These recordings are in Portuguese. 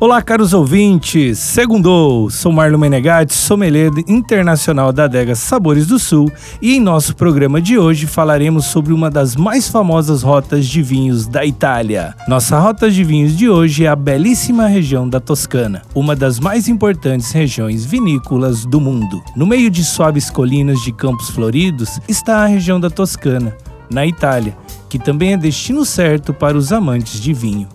Olá, caros ouvintes. Segundou, sou Marlon Menegatti, sommelier internacional da adega Sabores do Sul, e em nosso programa de hoje falaremos sobre uma das mais famosas rotas de vinhos da Itália. Nossa rota de vinhos de hoje é a belíssima região da Toscana, uma das mais importantes regiões vinícolas do mundo. No meio de suaves colinas de campos floridos está a região da Toscana, na Itália, que também é destino certo para os amantes de vinho.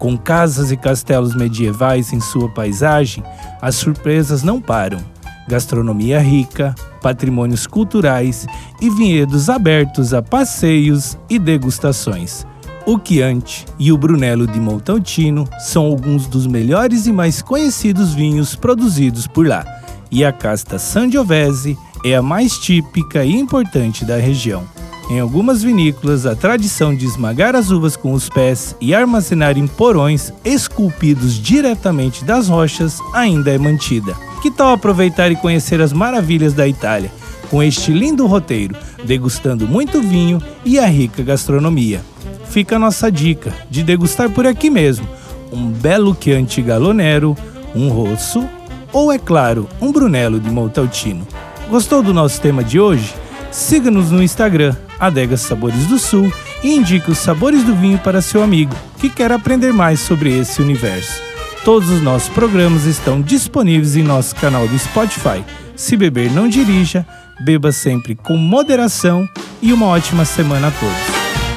Com casas e castelos medievais em sua paisagem, as surpresas não param. Gastronomia rica, patrimônios culturais e vinhedos abertos a passeios e degustações. O Chianti e o Brunello di Montalcino são alguns dos melhores e mais conhecidos vinhos produzidos por lá, e a casta Sangiovese é a mais típica e importante da região. Em algumas vinícolas, a tradição de esmagar as uvas com os pés e armazenar em porões esculpidos diretamente das rochas ainda é mantida. Que tal aproveitar e conhecer as maravilhas da Itália, com este lindo roteiro, degustando muito vinho e a rica gastronomia? Fica a nossa dica de degustar por aqui mesmo um belo Chianti Galonero, um Rosso ou, é claro, um Brunello de Montalcino. Gostou do nosso tema de hoje? Siga-nos no Instagram, Adegas Sabores do Sul, e indique os sabores do vinho para seu amigo que quer aprender mais sobre esse universo. Todos os nossos programas estão disponíveis em nosso canal do Spotify. Se beber, não dirija, beba sempre com moderação e uma ótima semana a todos.